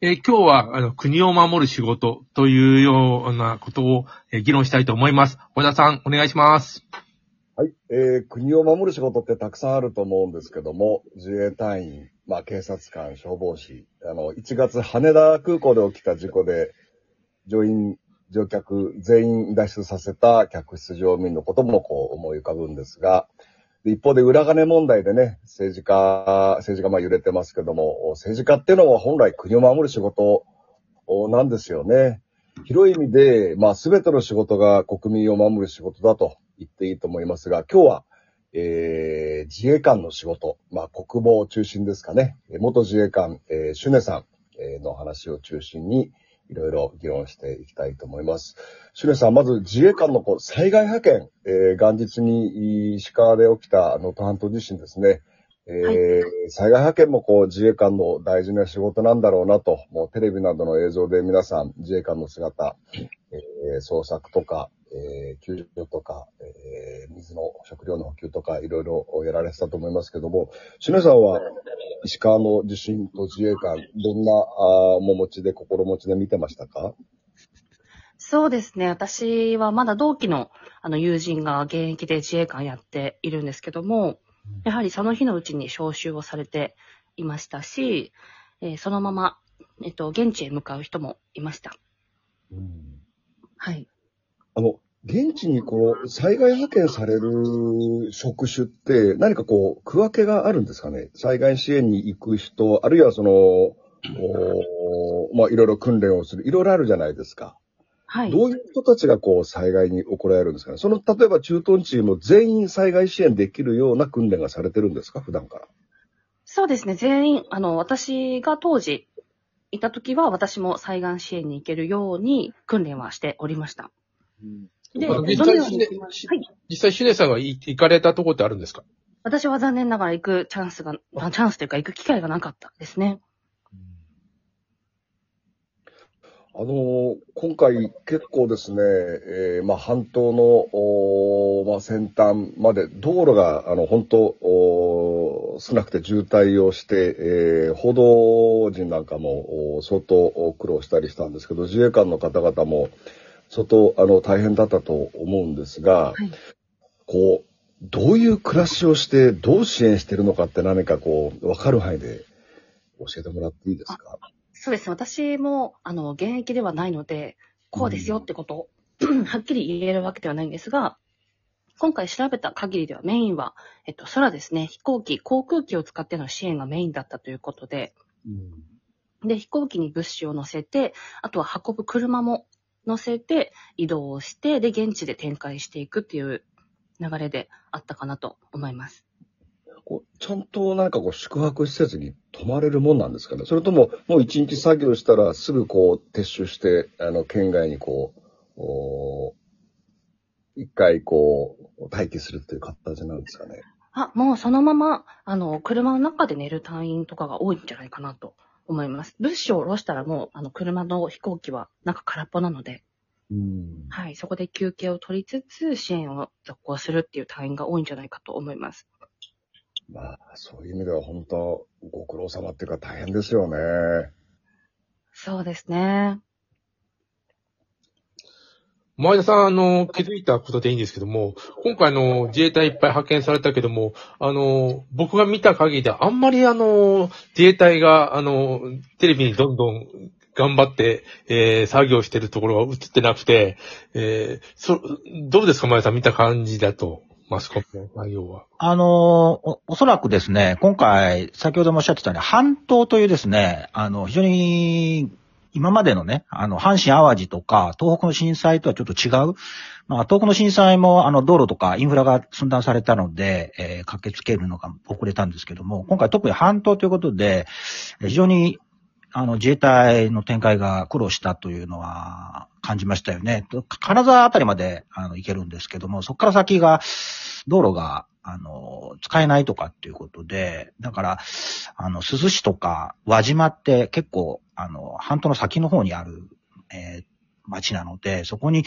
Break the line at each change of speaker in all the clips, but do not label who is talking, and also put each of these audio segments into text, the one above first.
えー今日は、あの、国を守る仕事というようなことを、えー議論したいと思います。小田さん、お願いします。
はい。えー、国を守る仕事ってたくさんあると思うんですけども、自衛隊員、まあ警察官、消防士、あの、1月羽田空港で起きた事故で、乗員、乗客全員脱出させた客室乗務員のこともこう思い浮かぶんですが、一方で裏金問題でね、政治家、政治家まあ揺れてますけども、政治家っていうのは本来国を守る仕事なんですよね。広い意味で、まあ、すべての仕事が国民を守る仕事だと言っていいと思いますが、今日は、えー、自衛官の仕事、まあ、国防中心ですかね。元自衛官、えー、シュネさんの話を中心に、いろいろ議論していきたいと思います。シュネさん、まず自衛官のこう災害派遣、えー元日に石川で起きた能登半島地震ですね。えー
はい
災害派遣もこう自衛官の大事な仕事なんだろうなと、もうテレビなどの映像で皆さん自衛官の姿、えー捜索とか、えー救助とか、えー水の食料の補給とかいろいろやられてたと思いますけども、シュネさんは石川の地震と自衛官、どんな面持ちで心持ちで見てましたか？
そうですね。私はまだ同期のあの友人が現役で自衛官やっているんですけども、やはりその日のうちに招集をされていましたし、えーそのまま、えっと、現地へ向かう人もいました。はい。
あの、現地にこの災害派遣される職種って何かこう、区分けがあるんですかね？災害支援に行く人、あるいはその、おーまあ、いろいろ訓練をする、いろいろあるじゃないですか。
はい。
どういう人たちがこう、災害に怒られるんですかね？その、例えば駐屯地も全員災害支援できるような訓練がされてるんですか？普段から。
そうですね。全員、あの、私が当時いた時は私も災害支援に行けるように訓練はしておりました。で、
あの
どの
実際
はい。
実際、シュネさんがい行かれたところってあるんですか？
私は残念ながら行くチャンスが、あチャンスというか行く機会がなかったですね。
あの今回結構ですね、えーまあ、半島の、おーまあ、先端まで道路が、あの、本当、おー少なくて渋滞をして、えー報道陣なんかも相当苦労したりしたんですけど、自衛官の方々も相当、あの、大変だったと思うんですが、
はい。
こう、どういう暮らしをして、どう支援してるのかって何かこう、わかる範囲で教えてもらっていいですか？
そうです。ね。私も、あの、現役ではないので、こうですよってことを、はっきり言えるわけではないんですが、今回調べた限りではメインは、えっと、空ですね。飛行機、航空機を使っての支援がメインだったということで、で、飛行機に物資を乗せて、あとは運ぶ車も乗せて移動をして、で、現地で展開していくっていう流れであったかなと思います。
こうちゃんとなんかこう宿泊施設に泊まれるもんなんですかね？それとも、もう一日作業したらすぐこう撤収して、あの、県外にこう、おー一回こう、待機するっていう形なんですかね？
あ、もうそのまま、あの、車の中で寝る隊員とかが多いんじゃないかなと思います。物資を下ろしたらもう、あの、車の飛行機は中空っぽなので、
うん。
はい、そこで休憩を取りつつ支援を続行するっていう隊員が多いんじゃないかと思います。
まあ、そういう意味では本当、ご苦労様っていうか大変ですよね。
そうですね。
前田さん、あの、気づいたことでいいんですけども、今回の自衛隊いっぱい派遣されたけども、あの、僕が見た限りであんまりあの、自衛隊が、あの、テレビにどんどん頑張って、えー作業してるところが映ってなくて、えーそ、どうですか前田さん見た感じだと、マスコミの内容は？
あのお、おそらくですね、今回、先ほどもおっしゃってたように、半島というですね、あの、非常に、今までのね、あの、阪神淡路とか、東北の震災とはちょっと違う。まあ、東北の震災も、あの、道路とかインフラが寸断されたので、えー駆けつけるのが遅れたんですけども、今回特に半島ということで、非常に、あの、自衛隊の展開が苦労したというのは感じましたよね。金沢あたりまで、あの、行けるんですけども、そこから先が、道路が、あの、使えないとかっていうことで、だから、あの、鈴市とか輪島って結構、あの、半島の先の方にある、えー町なので、そこに、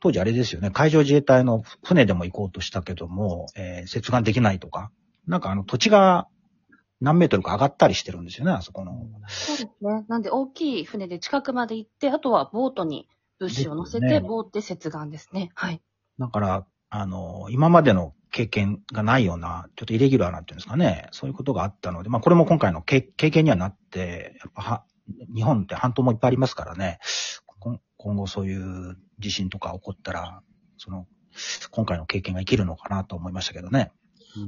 当時あれですよね、海上自衛隊の船でも行こうとしたけども、えー接岸できないとか、なんかあの土地が何メートルか上がったりしてるんですよね、あそこの。
そうですね。なんで大きい船で近くまで行って、あとはボートに物資を乗せて、ボートで接岸ですね。はい。
だから、あの、今までの経験がないような、ちょっとイレギュラーなっていうんですかね、そういうことがあったので、まあこれも今回の経経験にはなって、やっぱは、日本って半島もいっぱいありますからね、こ今後そういう地震とか起こったら、その、今回の経験が生きるのかなと思いましたけどね。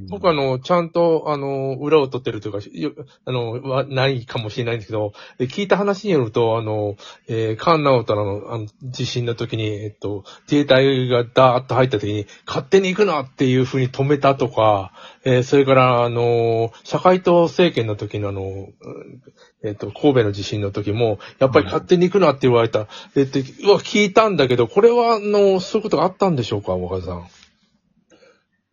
僕あの、ちゃんと、あの、裏を取ってるというか、よあの、はないかもしれないんですけど、え聞いた話によると、あの、えー、関直太のあの地震の時に、えっと、自衛隊がダーッと入った時に、勝手に行くなっていう風に止めたとか、えーそれから、あの、社会党政権の時のあの、うんえっと、神戸の地震の時も、やっぱり勝手に行くなって言われた。えっと、うわ、聞いたんだけど、これは、あの、そういうことがあったんでしょうか、若田さん。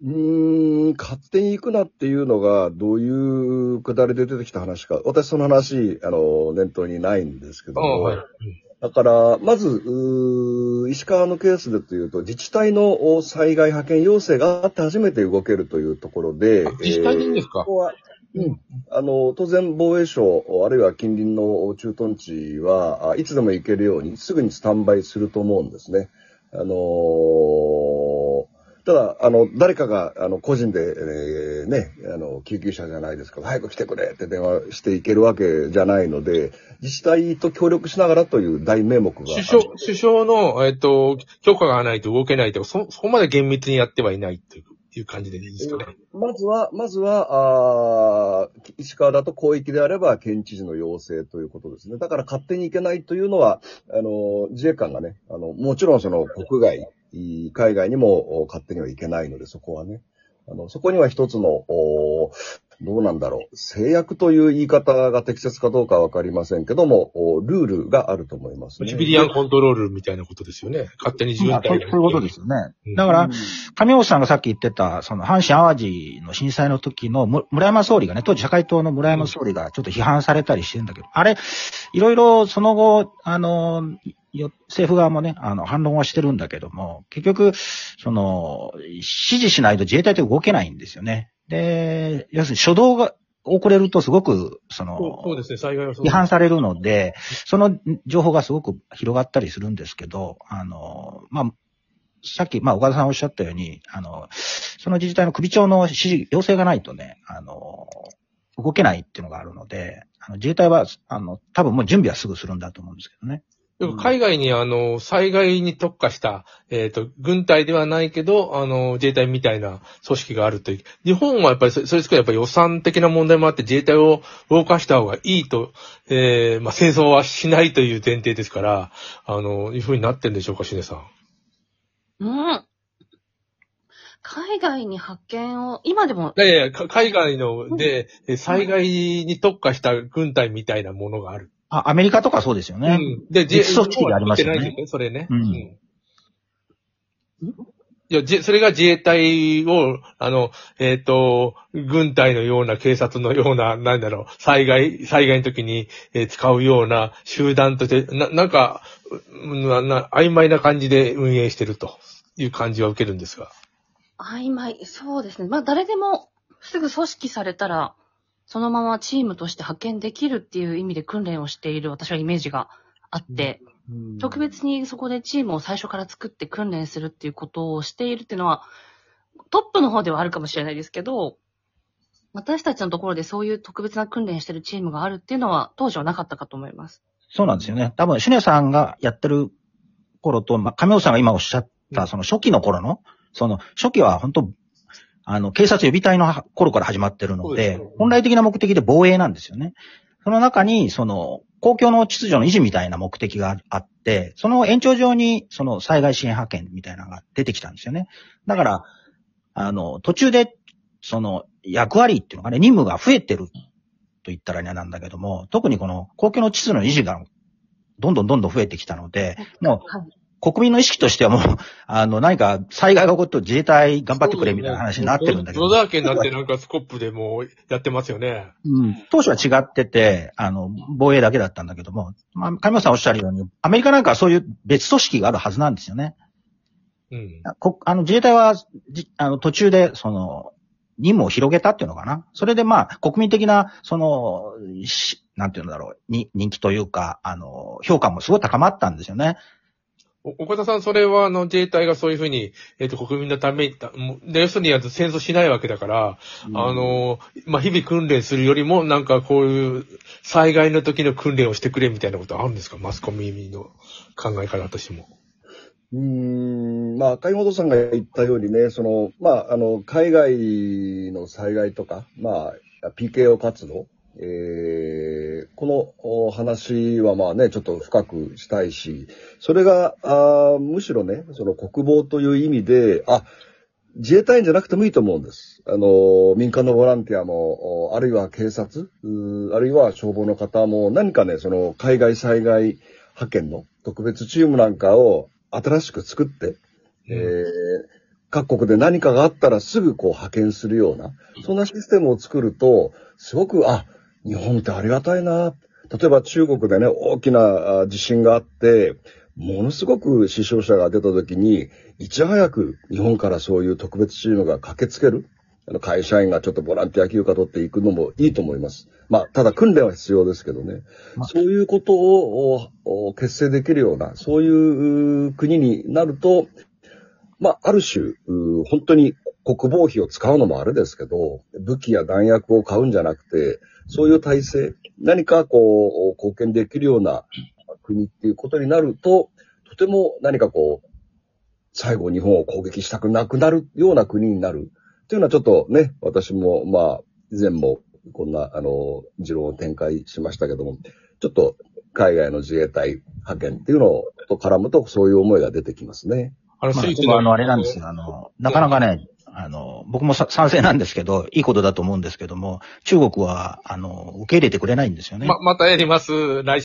うーん、勝手に行くなっていうのが、どういうくだりで出てきた話か。私その話、あの、念頭にないんですけども。
はい。
だから、まず、石川のケースでというと、自治体のお災害派遣要請があって初めて動けるというところで
あ、自治体でいいんですか？
ここは、うん。あの、当然防衛省、あるいは近隣の駐屯地は、あいつでも行けるように、すぐにスタンバイすると思うんですね。あのーただ、あの、誰かが、あの、個人で、えーね、あの、救急車じゃないですけど、早く来てくれって電話していけるわけじゃないので、自治体と協力しながらという大名目が。
首相、首相の、えっと、許可がないと動けないとか、そ、そこまで厳密にやってはいないといういう感じでいいですかね。
まずは、まずは、あー石川だと広域であれば県知事の要請ということですね。だから勝手に行けないというのは、あの、自衛官がね、あの、もちろんその国外、い海外にもお勝手には行けないので、そこはね。あの、そこには一つの、おどうなんだろう。制約という言い方が適切かどうかはわかりませんけども、おルールがあると思いますね。
シビリアンコントロールみたいなことですよね。勝手に自分体
そういうことですよね。
うん
だから、上尾さんがさっき言ってた、その阪神淡路の震災の時のむ村山総理がね、当時社会党の村山総理がちょっと批判されたりしてるんだけど、あれ、いろいろその後、あの、よ政府側もね、あの、反論はしてるんだけども、結局、その、指示しないと自衛隊って動けないんですよね。で、要するに初動が遅れるとすごく、その、
そうですね、災害はそう
違反されるので、その情報がすごく広がったりするんですけど、あの、まあ、さっき、まあ、岡田さんおっしゃったように、あの、その自治体の首長の指示、要請がないとね、あの、動けないっていうのがあるので、あの自衛隊は、あの、多分もう準備はすぐするんだと思うんですけどね。
よく海外にあの、災害に特化した、えっ、と、軍隊ではないけど、あの、自衛隊みたいな組織があるという。日本はやっぱりそ、それつくやっぱり予算的な問題もあって自衛隊を動かした方がいいと、えー、まあ、戦争はしないという前提ですから、あの、いうふうになってるんでしょうか、しねさん。
うん。海外に派遣を、今でも、
いやいや、か海外ので、え災害に特化した軍隊みたいなものがある。
あ、アメリカとかそうですよね。
うん。で、
別組織がありますよね
それね。
うん
いや、じそれが自衛隊を、あの、えっ、と、軍隊のような警察のような、なんだろう、災害、災害の時に、えー使うような集団として、な、なんか、うんな、な、曖昧な感じで運営してるという感じは受けるんですが。
曖昧、そうですね。まあ、誰でも、すぐ組織されたら、そのままチームとして派遣できるっていう意味で訓練をしている私はイメージがあって、特別にそこでチームを最初から作って訓練するっていうことをしているっていうのは、トップの方ではあるかもしれないですけど、私たちのところでそういう特別な訓練してるチームがあるっていうのは当時はなかったかと思います。
そうなんですよね。多分、シュネさんがやってる頃と、まあ、上尾さんが今おっしゃった、その初期の頃の、その、初期は本当あの、警察予備隊の頃から始まってるので本来的な目的で防衛なんですよね。その中に、その、公共の秩序の維持みたいな目的があって、その延長上に、その災害支援派遣みたいなのが出てきたんですよね。だから、あの、途中で、その、役割っていうのがね、任務が増えてると言ったらあれなんだけども、特にこの公共の秩序の維持がどんどんどんどん増えてきたので、もう
はい。
国民の意識としてはもう、あの、何か災害が起こると自衛隊頑張ってくれみたいな話になってるんだけど。
野田家になってなんかスコップでもうやってますよね。
うん、当初は違ってて、あの、防衛だけだったんだけども、まあ、上村さんおっしゃるように、アメリカなんかはそういう別組織があるはずなんですよね。
うん。
こあの自衛隊はじあの途中で、その、任務を広げたっていうのかな。それでまあ、国民的な、その、しなんていうんだろう、に、人気というか、あの、評価もすごい高まったんですよね。
お岡田さん、それは、あの、自衛隊がそういうふうに、えっ、と、国民のために、要するに、戦争しないわけだから、あの、まあ、日々訓練するよりも、なんかこういう、災害の時の訓練をしてくれみたいなことあるんですか？マスコミの考え方としても。
うーん、まあ、赤井本さんが言ったようにね、その、まあ、あの、海外の災害とか、まあ、PKO 活動、えー、このお話はまあね、ちょっと深くしたいし、それが、あーむしろね、その国防という意味で、あ、自衛隊員じゃなくてもいいと思うんです。あの、民間のボランティアも、おあるいは警察、あるいは消防の方も、何かね、その海外災害派遣の特別チームなんかを新しく作って、えー各国で何かがあったらすぐこう派遣するような、そんなシステムを作ると、すごく、あ、日本ってありがたいな。例えば中国でね、大きなあ地震があって、ものすごく死傷者が出た時に、いち早く日本からそういう特別チームが駆けつける。あの会社員がちょっとボランティア休暇取っていくのもいいと思います。まあ、ただ訓練は必要ですけどね。
まあ
そういうことを結成できるような、そういうう国になると、まあ、ある種、う本当に国防費を使うのもあれですけど、武器や弾薬を買うんじゃなくて、そういう体制、何かこう、貢献できるような国っていうことになると、とても何かこう、最後日本を攻撃したくなくなるような国になる。っていうのはちょっとね、私もまあ、以前もこんな、あの、持論を展開しましたけども、ちょっと海外の自衛隊派遣っていうのと絡むと、そういう思いが出てきますね。
あの、
まあ、あの、あれなんですよ。あの、なかなかね、あの、僕も賛成なんですけど、いいことだと思うんですけども、中国は、あの、受け入れてくれないんですよね。
ま、またやります。来